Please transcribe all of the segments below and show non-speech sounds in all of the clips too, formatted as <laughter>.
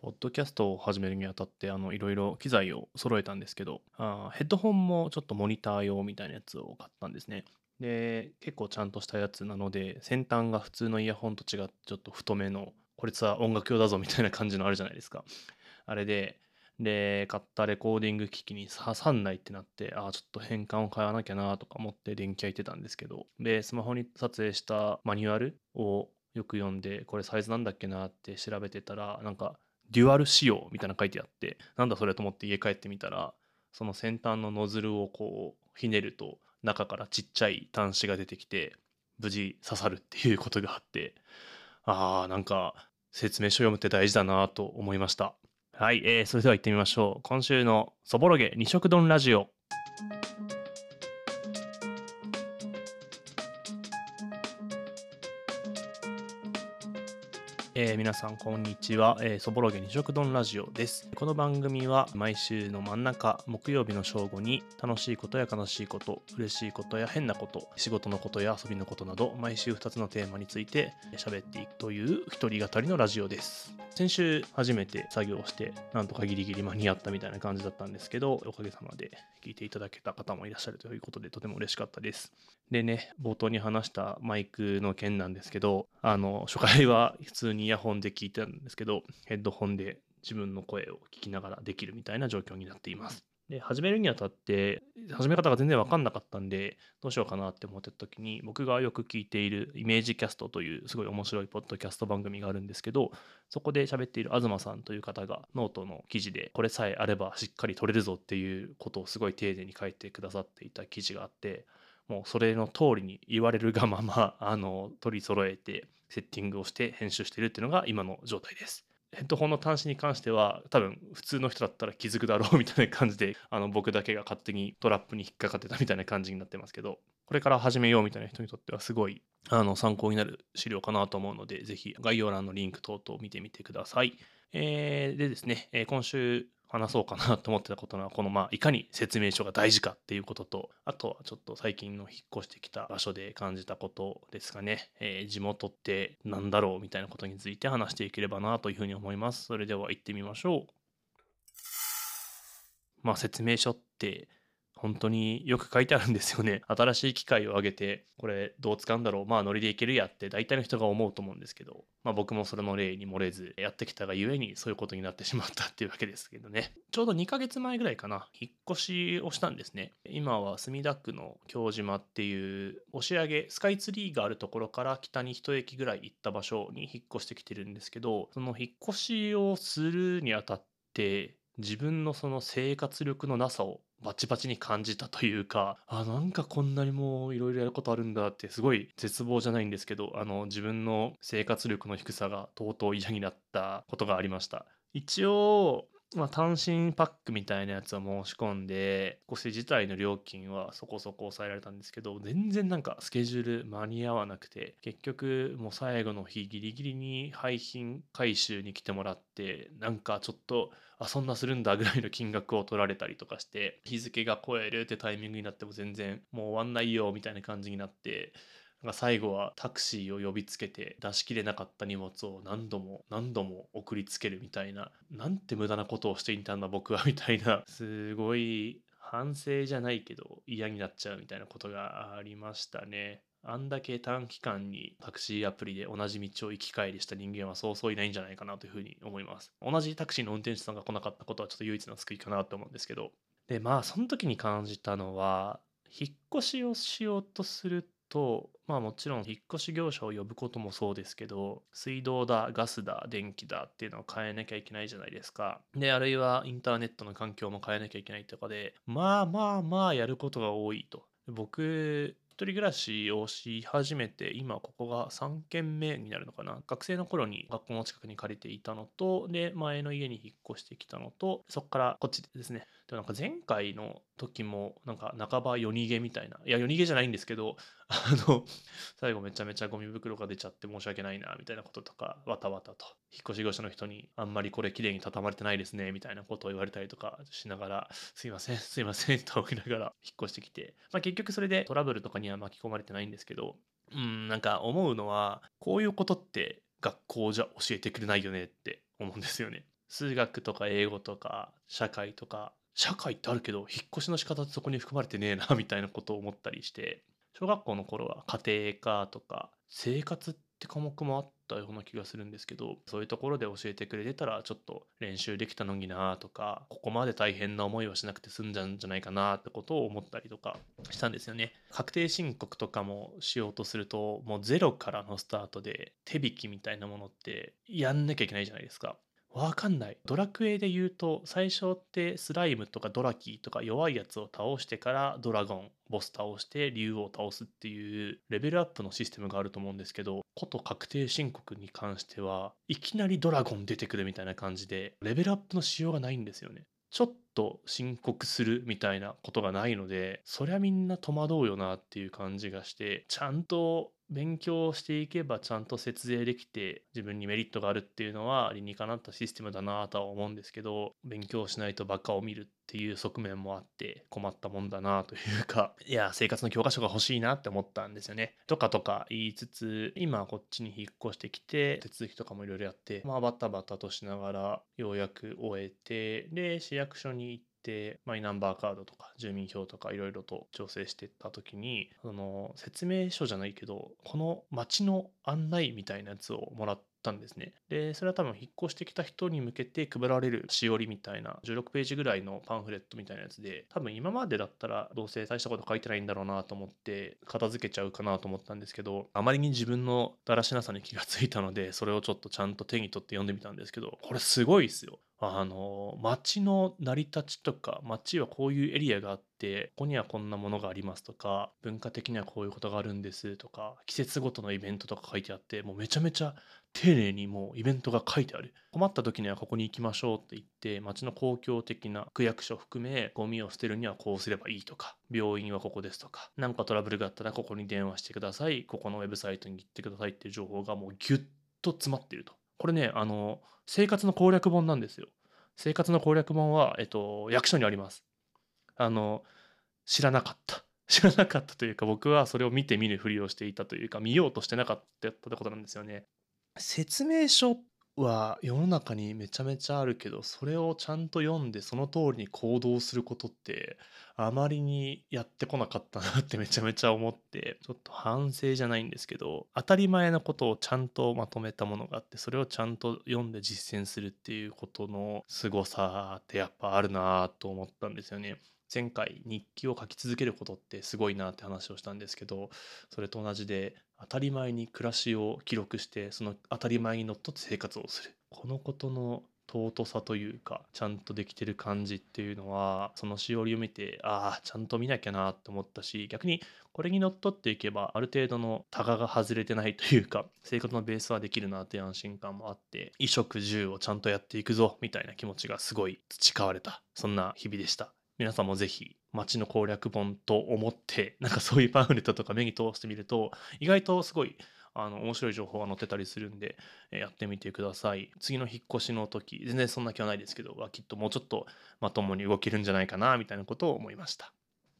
ポッドキャストを始めるにあたってあのいろいろ機材を揃えたんですけどあヘッドホンもちょっとモニター用みたいなやつを買ったんですね。で結構ちゃんとしたやつなので先端が普通のイヤホンと違ってちょっと太めのこいつは音楽用だぞみたいな感じのあるじゃないですか。あれでで買ったレコーディング機器に挟んないってなってああちょっと変換を変えなきゃなとか思って電気屋行ってたんですけどでスマホに撮影したマニュアルをよく読んでこれサイズなんだっけなって調べてたらなんかデュアル仕様みたいな書いてあってなんだそれと思って家帰ってみたらその先端のノズルをこうひねると中からちっちゃい端子が出てきて無事刺さるっていうことがあってあーなんか説明書読むって大事だなと思いました。はい、えー、それでは行ってみましょう。今週のそぼろげ二色丼ラジオ。えー、皆さんこんにちは、えー、そぼろげ二食丼ラジオです。この番組は毎週の真ん中木曜日の正午に楽しいことや悲しいこと嬉しいことや変なこと仕事のことや遊びのことなど毎週2つのテーマについて喋っていくという一人語りのラジオです。先週初めて作業してなんとかギリギリ間に合ったみたいな感じだったんですけどおかげさまで聞いていただけた方もいらっしゃるということでとても嬉しかったですでね冒頭に話したマイクの件なんですけどあの初回は普通にイヤホンで聞いてたんですけど、ヘッドホンで自分の声を聞きながらできるみたいな状況になっています。で、始めるにあたって、始め方が全然わかんなかったんで、どうしようかなって思ってた時に、僕がよく聞いているイメージキャストというすごい面白いポッドキャスト番組があるんですけど、そこで喋っている東さんという方がノートの記事で、これさえあればしっかり撮れるぞっていうことをすごい丁寧に書いてくださっていた記事があって、もうそれの通りに言われるがまま、あの、取り揃えて、セッティングをして編集してるっていうのが今の状態です。ヘッドホンの端子に関しては多分普通の人だったら気づくだろうみたいな感じで <laughs> あの僕だけが勝手にトラップに引っかかってたみたいな感じになってますけどこれから始めようみたいな人にとってはすごいあの参考になる資料かなと思うのでぜひ概要欄のリンク等々見てみてください。えー、でですね、え、今週話そうかなと思ってたことはこのまあいかに説明書が大事かっていうこととあとはちょっと最近の引っ越してきた場所で感じたことですかね、えー、地元って何だろうみたいなことについて話していければなというふうに思います。それでは行ってみましょう。まあ説明書って本当によく書いてあるんですよね。<laughs> 新しい機械を上げて、これどう使うんだろう、まあノリでいけるやって大体の人が思うと思うんですけど、まあ僕もそれの例に漏れずやってきたがゆえにそういうことになってしまったっていうわけですけどね。<laughs> ちょうど2ヶ月前ぐらいかな、引っ越しをしたんですね。今は墨田区の京島っていう押上、スカイツリーがあるところから北に一駅ぐらい行った場所に引っ越してきてるんですけど、その引っ越しをするにあたって、自分のその生活力のなさをバチバチに感じたというか、あ、なんかこんなにもういろいろやることあるんだってすごい絶望じゃないんですけど、あの自分の生活力の低さがとうとう嫌になったことがありました。一応、まあ、単身パックみたいなやつを申し込んで、越し自体の料金はそこそこ抑えられたんですけど、全然なんかスケジュール間に合わなくて、結局もう最後の日ギリギリに廃品回収に来てもらって、なんかちょっと、あ、そんなするんだぐらいの金額を取られたりとかして、日付が超えるってタイミングになっても全然もう終わんないよみたいな感じになって、か最後はタクシーを呼びつけて出しきれなかった荷物を何度も何度も送りつけるみたいななんて無駄なことをしていたんだ僕はみたいな <laughs> すごい反省じゃないけど嫌になっちゃうみたいなことがありましたね。あんだけ短期間にタクシーアプリで同じ道を行き帰りした人間はそうそういないんじゃないかなというふうに思います。同じタクシーの運転手さんが来なかったことはちょっと唯一の救いかなと思うんですけど。で、まあその時に感じたのは、引っ越しをしようとすると、まあもちろん引っ越し業者を呼ぶこともそうですけど、水道だ、ガスだ、電気だっていうのを変えなきゃいけないじゃないですか。で、あるいはインターネットの環境も変えなきゃいけないとかで、まあまあまあやることが多いと。僕、一人暮らしをし始めて、今ここが3軒目になるのかな。学生の頃に学校の近くに借りていたのと、で、前の家に引っ越してきたのと、そこからこっちでですね。でもなんか前回の時も、なんか半ば夜逃げみたいな。いや、夜逃げじゃないんですけど、あの、最後めちゃめちゃゴミ袋が出ちゃって申し訳ないな、みたいなこととか、わたわたと。引っ越し業者の人に、あんまりこれ綺麗に畳まれてないですね、みたいなことを言われたりとかしながら、すいません、すいません、と思いながら引っ越してきて、まあ結局それでトラブルとかには巻き込まれてないんですけど、うん、なんか思うのは、こういうことって学校じゃ教えてくれないよねって思うんですよね。数学とか英語とか社会とか社会ってあるけど引っ越しの仕方ってそこに含まれてねえなみたいなことを思ったりして小学校の頃は家庭科とか生活って科目もあったような気がするんですけどそういうところで教えてくれてたらちょっと練習できたのになとかここまで大変な思いをしなくて済んじゃうんじゃないかなってことを思ったりとかしたんですよね。確定申告とかもしようとするともうゼロからのスタートで手引きみたいなものってやんなきゃいけないじゃないですか。わかんない。ドラクエで言うと、最初ってスライムとかドラキーとか弱いやつを倒してからドラゴン、ボス倒して竜を倒すっていうレベルアップのシステムがあると思うんですけど、こと確定申告に関しては、いきなりドラゴン出てくるみたいな感じで、レベルアップの仕様がないんですよね。ちょっと申告するみたいなことがないので、そりゃみんな戸惑うよなっていう感じがして、ちゃんと勉強していけばちゃんと節税できて自分にメリットがあるっていうのは理にかなったシステムだなとは思うんですけど勉強しないとバカを見るっていう側面もあって困ったもんだなというかいや生活の教科書が欲しいなって思ったんですよね。とかとか言いつつ今こっちに引っ越してきて手続きとかもいろいろやってまあバタバタとしながらようやく終えてで市役所にマイナンバーカードとか住民票とかいろいろと調整していった時にその説明書じゃないけどこの町の案内みたいなやつをもらってたんですね。でそれは多分引っ越してきた人に向けて配られるしおりみたいな16ページぐらいのパンフレットみたいなやつで多分今までだったらどうせ大したこと書いてないんだろうなと思って片付けちゃうかなと思ったんですけどあまりに自分のだらしなさに気がついたのでそれをちょっとちゃんと手に取って読んでみたんですけどこれすごいですよ。あの街の成り立ちとか街はこういうエリアがあってここにはこんなものがありますとか文化的にはこういうことがあるんですとか季節ごとのイベントとか書いてあってもうめちゃめちゃ丁寧にもうイベントが書いてある困った時にはここに行きましょうって言って街の公共的な区役所含めゴミを捨てるにはこうすればいいとか病院はここですとか何かトラブルがあったらここに電話してくださいここのウェブサイトに行ってくださいっていう情報がもうギュッと詰まってるとこれねあの生活の攻略本なんですよ。生活の攻略本は、えっと、役所にあります。あの、知らなかった。<laughs> 知らなかったというか、僕はそれを見て見ぬふりをしていたというか、見ようとしてなかったってことなんですよね。説明書は世の中にめちゃめちゃあるけど、それをちゃんと読んでその通りに行動することってあまりにやってこなかったなってめちゃめちゃ思って、ちょっと反省じゃないんですけど、当たり前のことをちゃんとまとめたものがあって、それをちゃんと読んで実践するっていうことの凄さってやっぱあるなと思ったんですよね。前回日記を書き続けることってすごいなって話をしたんですけどそれと同じで当たり前に暮らしを記録してその当たり前にのっとって生活をする。このことの尊さというかちゃんとできてる感じっていうのはそのしおりを見てああちゃんと見なきゃなって思ったし逆にこれにのっとっていけばある程度のタガが外れてないというか生活のベースはできるなって安心感もあって衣食住をちゃんとやっていくぞみたいな気持ちがすごい培われたそんな日々でした。皆さんもぜひ街の攻略本と思ってなんかそういうパンフレットとか目に通してみると意外とすごいあの面白い情報が載ってたりするんで、えやってみてください。次の引っ越しの時全然そんな気はないですけどはきっともうちょっとまともに動けるんじゃないかなみたいなことを思いました。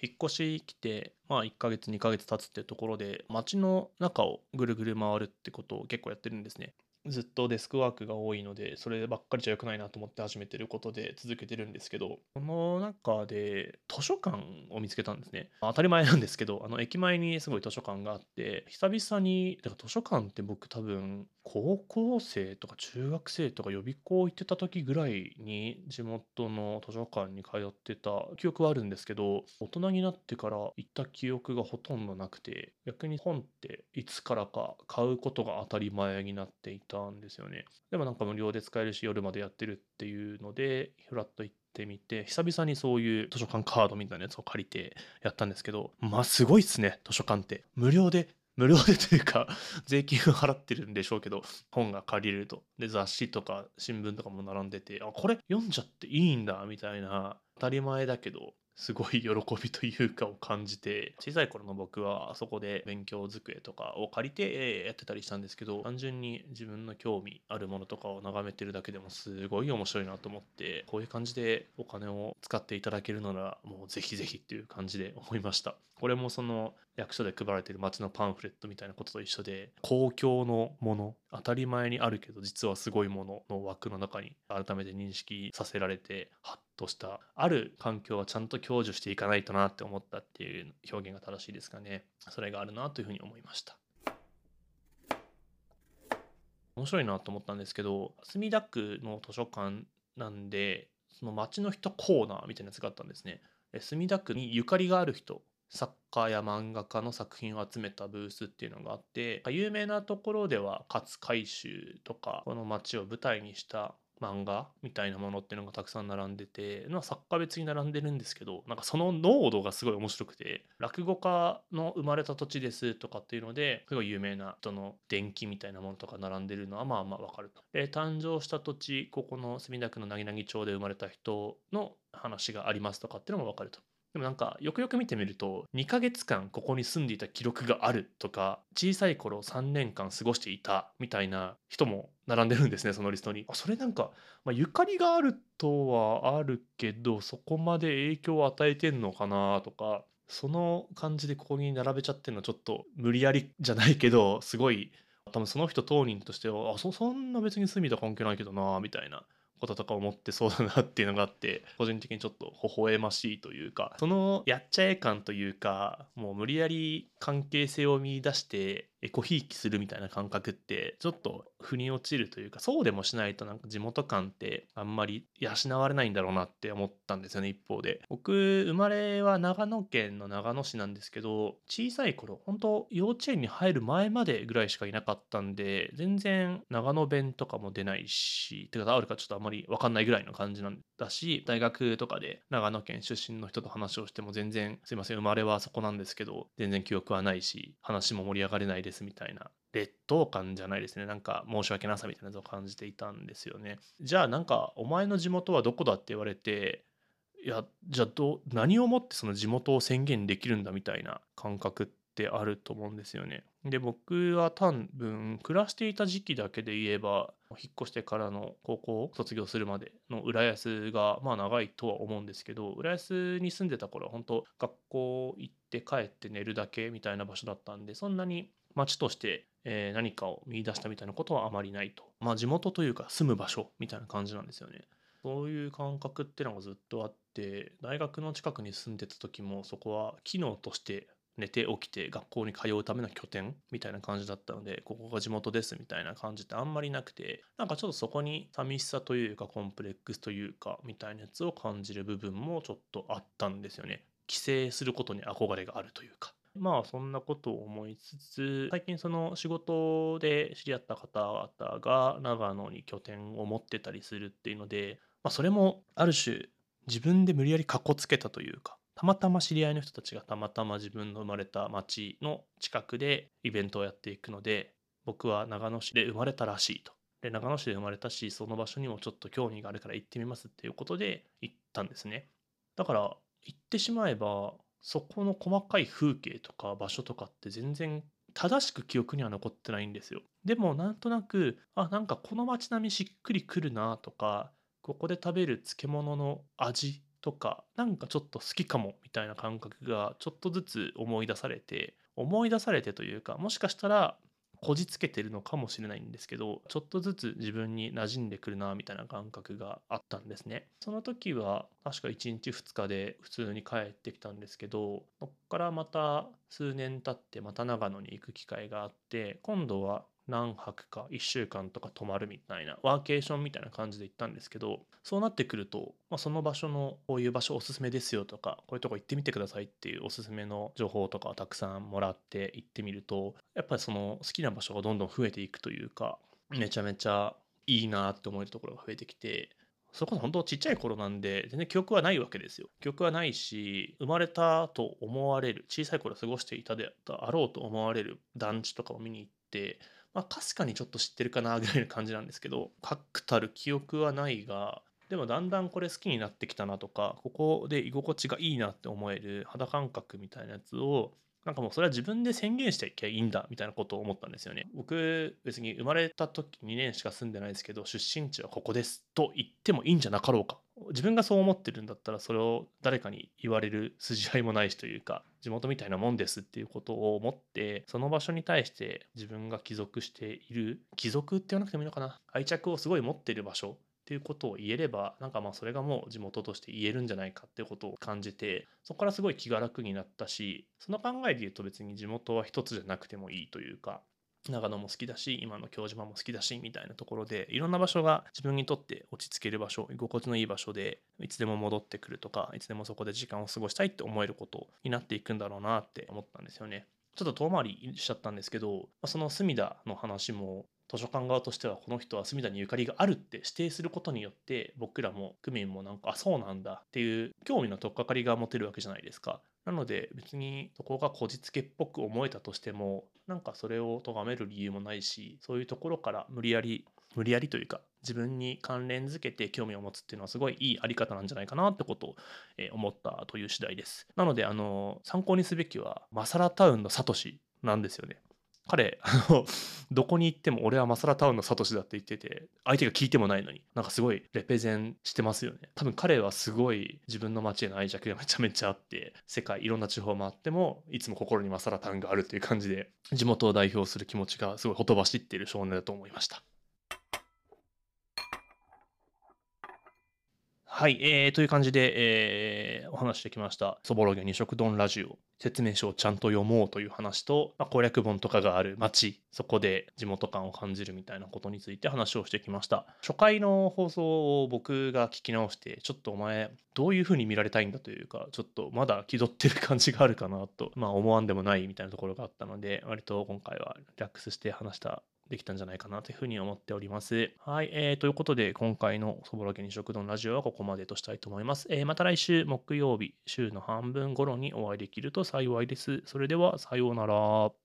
引っ越し来てまあ1ヶ月2ヶ月経つってところで街の中をぐるぐる回るってことを結構やってるんですね。ずっとデスクワークが多いので、そればっかりじゃ良くないなと思って始めてることで続けてるんですけど、この中で図書館を見つけたんですね。当たり前なんですけど、あの駅前にすごい図書館があって、久々に、だから図書館って僕多分高校生とか中学生とか予備校行ってた時ぐらいに地元の図書館に通ってた記憶はあるんですけど、大人になってから行った記憶がほとんどなくて、逆に本っていつからか買うことが当たり前になっていてたんですよね。でもなんか無料で使えるし夜までやってるっていうので、ふらっと行ってみて、久々にそういう図書館カードみたいなやつを借りてやったんですけど、まあすごいっすね、図書館って。無料で無料でというか、<laughs> 税金を払ってるんでしょうけど、本が借りれると。で、雑誌とか新聞とかも並んでて、あ、これ読んじゃっていいんだ、みたいな、当たり前だけど、すごい喜びというかを感じて小さい頃の僕はそこで勉強机とかを借りてやってたりしたんですけど単純に自分の興味あるものとかを眺めてるだけでもすごい面白いなと思ってこういう感じでお金を使っていただけるならもうぜひぜひっていう感じで思いました。これもその役所で配られてる街のパンフレットみたいなことと一緒で公共のもの当たり前にあるけど実はすごいものの枠の中に改めて認識させられてハッとしたある環境はちゃんと享受していかないとなって思ったっていう表現が正しいですかね。それがあるなというふうに思いました。面白いなと思ったんですけど墨田区の図書館なんでその街の人コーナーみたいなやつがあったんですね。墨田区にゆかりがある人作家や漫画家の作品を集めたブースっていうのがあって有名なところでは勝海舟とかこの街を舞台にした漫画みたいなものっていうのがたくさん並んでて、まあ、作家別に並んでるんですけどなんかその濃度がすごい面白くて落語家の生まれた土地ですとかっていうのですごい有名な人の伝記みたいなものとか並んでるのはまあまあわかると。で誕生した土地ここの墨田区のなぎなぎ町で生まれた人の話がありますとかっていうのもわかると。でもなんかよくよく見てみると2ヶ月間ここに住んでいた記録があるとか小さい頃3年間過ごしていたみたいな人も並んでるんですねそのリストに。それなんか、まあ、ゆかりがあるとはあるけどそこまで影響を与えてんのかなとかその感じでここに並べちゃってるのはちょっと無理やりじゃないけどすごい多分その人当人としてはあそそんな別に住みた関係ないけどなみたいなこととか思ってそうだなっていうのがあって <laughs> 個人的にちょっと微笑ましいというかそのやっちゃえ感というかもう無理やり関係性を見出してエコひいきするみたいな感覚ってちょっと腑に落ちるというかそうでもしないとなんか地元感ってあんまり養われないんだろうなって思ったんですよね一方で。僕生まれは長野県の長野市なんですけど小さい頃本当幼稚園に入る前までぐらいしかいなかったんで全然長野弁とかも出ないしてかあるかちょっとあんまり分かんないぐらいの感じなんだし大学とかで長野県出身の人と話をしても全然すいません生まれはそこなんですけど全然記憶はないし話も盛り上がれないですですみたいな劣等感じゃないですねなんか申し訳なさみたいなのを感じていたんですよねじゃあなんかお前の地元はどこだって言われていやじゃあど何をもってその地元を宣言できるんだみたいな感覚ってあると思うんですよね。で僕は多分暮らしていた時期だけで言えば引っ越してからの高校を卒業するまでの浦安がまあ長いとは思うんですけど浦安に住んでた頃は本当学校行って帰って寝るだけみたいな場所だったんでそんなに町として、え何かを見出したみたいなことはあまりないと。まあ地元というか住む場所みたいな感じなんですよね。そういう感覚っていうのがずっとあって大学の近くに住んでた時もそこは機能として寝て起きて学校に通うための拠点みたいな感じだったのでここが地元ですみたいな感じってあんまりなくてなんかちょっとそこに寂しさというかコンプレックスというかみたいなやつを感じる部分もちょっとあったんですよね帰省することに憧れがあるというかまあそんなことを思いつつ最近その仕事で知り合った方々が長野に拠点を持ってたりするっていうので、まあ、それもある種自分で無理やりかっこつけたというかたまたま知り合いの人たちがたまたま自分の生まれた町の近くでイベントをやっていくので僕は長野市で生まれたらしいと。で長野市で生まれたしその場所にもちょっと興味があるから行ってみますっていうことで行ったんですね。だから行ってしまえばそこの細かい風景とか場所とかって全然正しく記憶には残ってないんですよ。でもなんとなくあなんかこの街並みしっくりくるなとかここで食べる漬物の味とかなんかちょっと好きかもみたいな感覚がちょっとずつ思い出されて思い出されてというかもしかしたらこじつけてるのかもしれないんですけどちょっとずつ自分に馴染んでくるなみたいな感覚があったんですね。その時は確か1日2日で普通に帰ってきたんですけどそっからまた数年経ってまた長野に行く機会があって今度は何泊か1週間とか泊まるみたいなワーケーションみたいな感じで行ったんですけどそうなってくると、まあ、その場所のこういう場所おすすめですよとかこういうとこ行ってみてくださいっていうおすすめの情報とかをたくさんもらって行ってみるとやっぱりその好きな場所がどんどん増えていくというかめちゃめちゃいいなって思えるところが増えてきてそれこそ本当ちっちゃい頃なんで全然記憶はないわけですよ。記憶はないし生まれたと思われる小さい頃過ごしていたであろうと思われる団地とかを見に行ってまあかすかにちょっと知ってるかなぐらいの感じなんですけど確たる記憶はないがでもだんだんこれ好きになってきたなとかここで居心地がいいなって思える肌感覚みたいなやつをなんかもうそれは自分で宣言していきゃいいんだみたいなことを思ったんですよね。僕別に生まれた時2年しか住んでないですけど出身地はここですと言ってもいいんじゃなかろうか。自分がそう思ってるんだったらそれを誰かに言われる筋合いもないしというか地元みたいなもんですっていうことを思ってその場所に対して自分が帰属している帰属って言わなくてもいいのかな。愛着をすごい持ってる場所っていうことを言えればなんかまあそれがもう地元として言えるんじゃないかっていうことを感じてそこからすごい気が楽になったしその考えで言うと別に地元は一つじゃなくてもいいというか長野も好きだし今の京島も好きだしみたいなところでいろんな場所が自分にとって落ち着ける場所居心地のいい場所でいつでも戻ってくるとかいつでもそこで時間を過ごしたいって思えることになっていくんだろうなって思ったんですよね。ちょっと遠回りしちゃったんですけどその隅田の話も図書館側としてはこの人は隅田にゆかりがあるって指定することによって僕らも区民もなんかあそうなんだっていう興味の取っかかりが持てるわけじゃないですか。なので別にそこがこじつけっぽく思えたとしてもなんかそれを咎める理由もないしそういうところから無理やり無理やりというか自分に関連づけて興味を持つっていうのはすごいいいあり方なんじゃないかなってことを思ったという次第です。なのであの参考にすべきはマサラタウンのサトシなんですよね。彼あの <laughs> どこに行っても俺はマサラタウンのサトシだって言ってて相手が聞いてもないのになんかすごいレペゼンしてますよね。多分彼はすごい自分の街への愛着がめちゃめちゃあって世界いろんな地方回ってもいつも心にマサラタウンがあるっていう感じで地元を代表する気持ちがすごいほとばしっている少年だと思いました。はい、えー、という感じで、えー、お話してきました。そぼろげ二色丼ラジオ。説明書をちゃんと読もうという話と、まあ、攻略本とかがある街、そこで地元感を感じるみたいなことについて話をしてきました。初回の放送を僕が聞き直して、ちょっとお前、どういう風に見られたいんだというか、ちょっとまだ気取ってる感じがあるかなと、まあ思わんでもないみたいなところがあったので、割と今回はリラックスして話したできたんじゃないかなというふうに思っております。はい、えー、ということで、今回のそぼろ家に食堂のラジオはここまでとしたいと思います。えー、また来週木曜日、週の半分頃にお会いできると幸いです。それでは、さようなら。